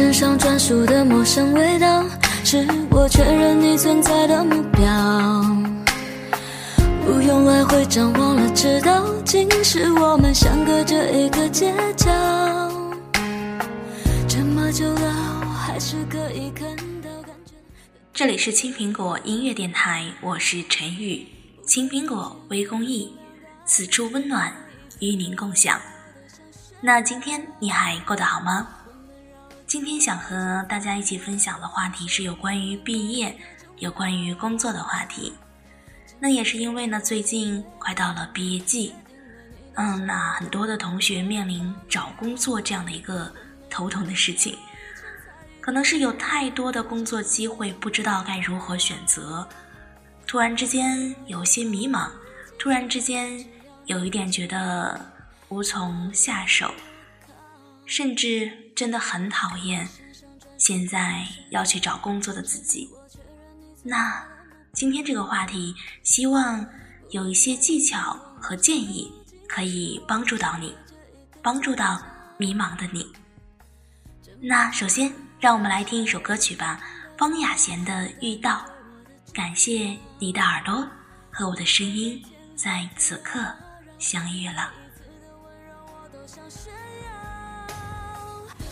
身上专属的陌生味道，是我确认你存在的目标。不用来回张望了，知道竟是我们相隔着一个街角。这么久了，还是可以看到感觉。这里是青苹果音乐电台，我是陈宇。青苹果微公益，此处温暖，与您共享。那今天你还过得好吗？今天想和大家一起分享的话题是有关于毕业、有关于工作的话题。那也是因为呢，最近快到了毕业季，嗯，那很多的同学面临找工作这样的一个头疼的事情，可能是有太多的工作机会，不知道该如何选择。突然之间有些迷茫，突然之间有一点觉得无从下手，甚至真的很讨厌现在要去找工作的自己。那今天这个话题，希望有一些技巧和建议可以帮助到你，帮助到迷茫的你。那首先，让我们来听一首歌曲吧，方雅贤的《遇到》。感谢你的耳朵和我的声音在此刻相遇了。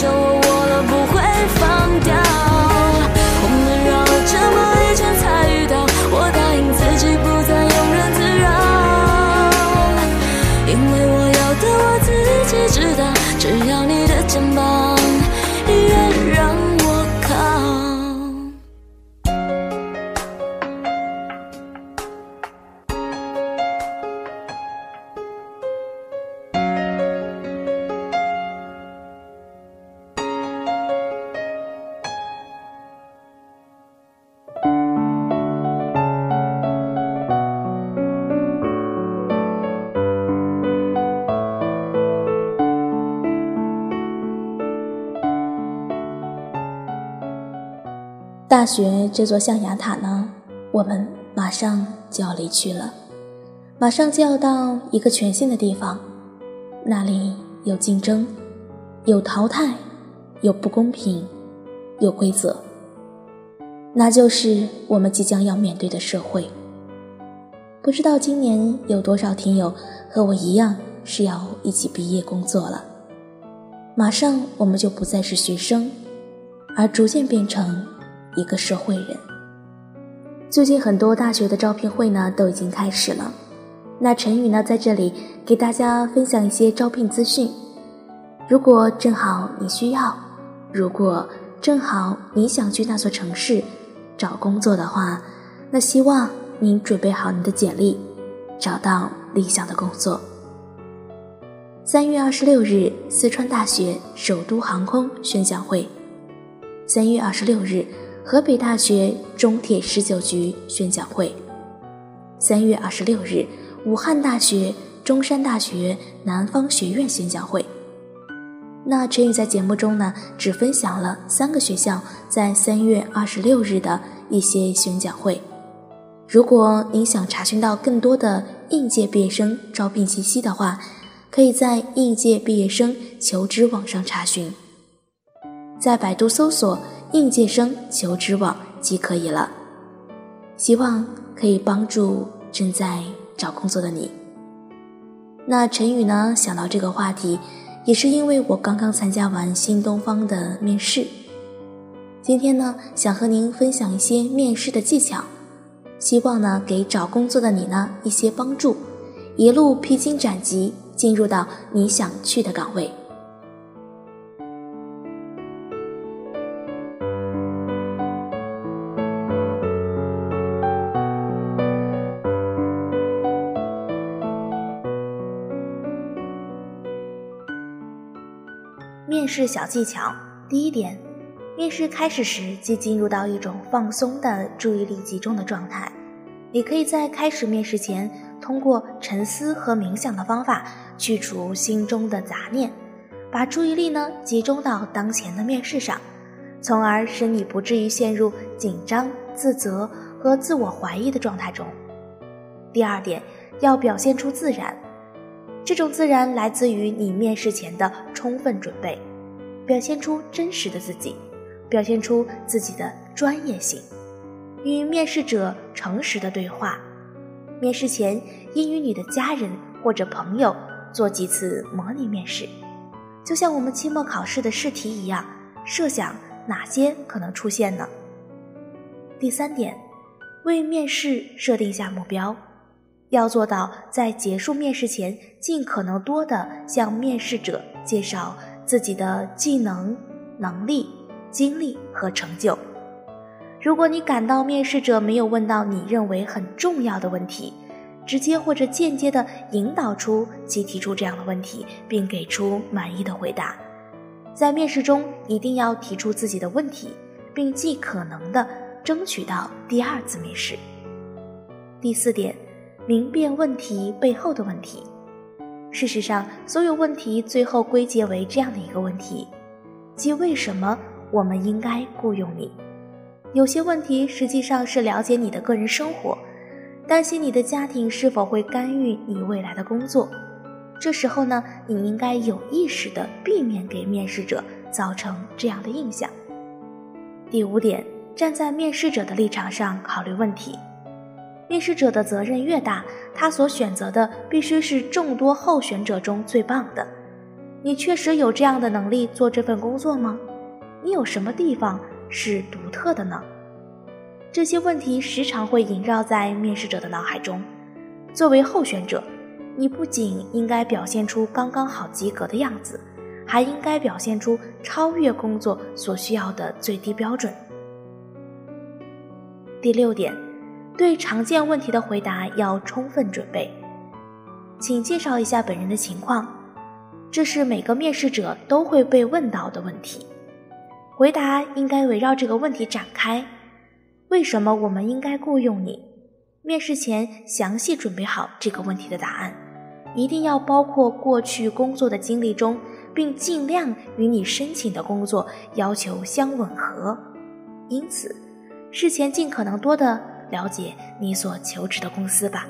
了，大学这座象牙塔呢，我们马上就要离去了，马上就要到一个全新的地方，那里有竞争，有淘汰，有不公平，有规则，那就是我们即将要面对的社会。不知道今年有多少听友和我一样是要一起毕业工作了，马上我们就不再是学生，而逐渐变成。一个社会人。最近很多大学的招聘会呢都已经开始了，那陈宇呢在这里给大家分享一些招聘资讯。如果正好你需要，如果正好你想去那座城市找工作的话，那希望您准备好你的简历，找到理想的工作。三月二十六日，四川大学首都航空宣讲会。三月二十六日。河北大学中铁十九局宣讲会，三月二十六日，武汉大学、中山大学南方学院宣讲会。那陈宇在节目中呢，只分享了三个学校在三月二十六日的一些宣讲会。如果您想查询到更多的应届毕业生招聘信息的话，可以在应届毕业生求职网上查询，在百度搜索。应届生求职网即可以了，希望可以帮助正在找工作的你。那陈宇呢？想到这个话题，也是因为我刚刚参加完新东方的面试。今天呢，想和您分享一些面试的技巧，希望呢给找工作的你呢一些帮助，一路披荆斩棘，进入到你想去的岗位。面试小技巧。第一点，面试开始时即进入到一种放松的注意力集中的状态。你可以在开始面试前，通过沉思和冥想的方法去除心中的杂念，把注意力呢集中到当前的面试上，从而使你不至于陷入紧张、自责和自我怀疑的状态中。第二点，要表现出自然，这种自然来自于你面试前的充分准备，表现出真实的自己，表现出自己的专业性。与面试者诚实的对话，面试前应与你的家人或者朋友做几次模拟面试，就像我们期末考试的试题一样，设想哪些可能出现呢？第三点，为面试设定下目标，要做到在结束面试前尽可能多的向面试者介绍自己的技能、能力、经历和成就。如果你感到面试者没有问到你认为很重要的问题，直接或者间接地引导出其提出这样的问题，并给出满意的回答。在面试中一定要提出自己的问题，并尽可能地争取到第二次面试。第四点，明辨问题背后的问题。事实上，所有问题最后归结为这样的一个问题，即为什么我们应该雇佣你。有些问题实际上是了解你的个人生活，担心你的家庭是否会干预你未来的工作。这时候呢，你应该有意识地避免给面试者造成这样的印象。第五点，站在面试者的立场上考虑问题。面试者的责任越大，他所选择的必须是众多候选者中最棒的。你确实有这样的能力做这份工作吗？你有什么地方？是独特的呢？这些问题时常会萦绕在面试者的脑海中。作为候选者，你不仅应该表现出刚刚好及格的样子，还应该表现出超越工作所需要的最低标准。第六点，对常见问题的回答要充分准备。请介绍一下本人的情况，这是每个面试者都会被问到的问题。回答应该围绕这个问题展开：为什么我们应该雇佣你？面试前详细准备好这个问题的答案，一定要包括过去工作的经历中，并尽量与你申请的工作要求相吻合。因此，事前尽可能多的了解你所求职的公司吧。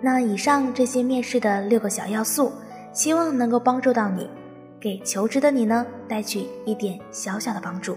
那以上这些面试的六个小要素，希望能够帮助到你。给求职的你呢，带去一点小小的帮助。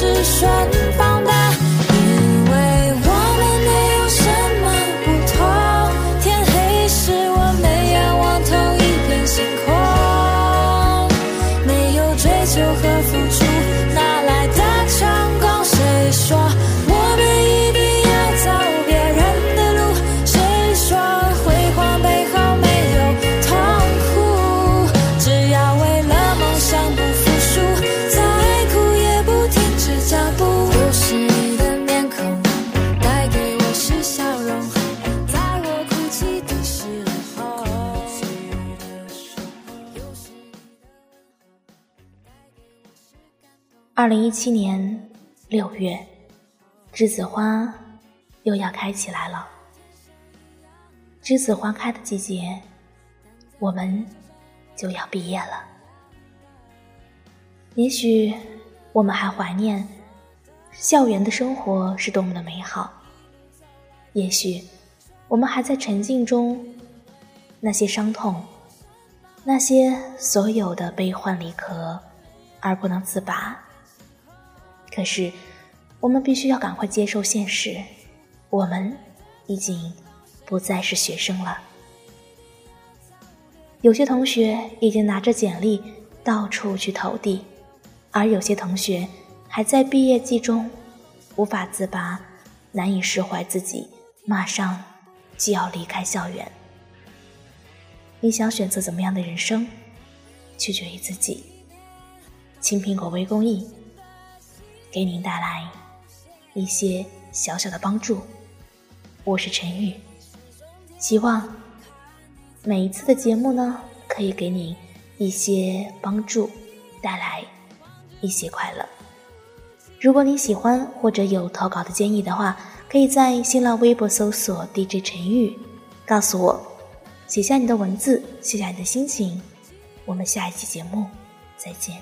是选择二零一七年六月栀子花又要开起来了。栀子花开的季节，我们就要毕业了。也许我们还怀念校园的生活是多么的美好。也许我们还在沉浸中，那些伤痛，那些所有的悲欢离合，而不能自拔。可是，我们必须要赶快接受现实，我们已经不再是学生了。有些同学已经拿着简历到处去投递，而有些同学还在毕业季中无法自拔，难以释怀自己。马上就要离开校园，你想选择怎么样的人生，取决于自己。青苹果微公益给您带来一些小小的帮助。我是陈宇，希望每一次的节目呢，可以给你一些帮助，带来一些快乐。如果你喜欢或者有投稿的建议的话。可以在新浪微博搜索 DJ 陈玉，告诉我，写下你的文字，写下你的心情。我们下一期节目再见。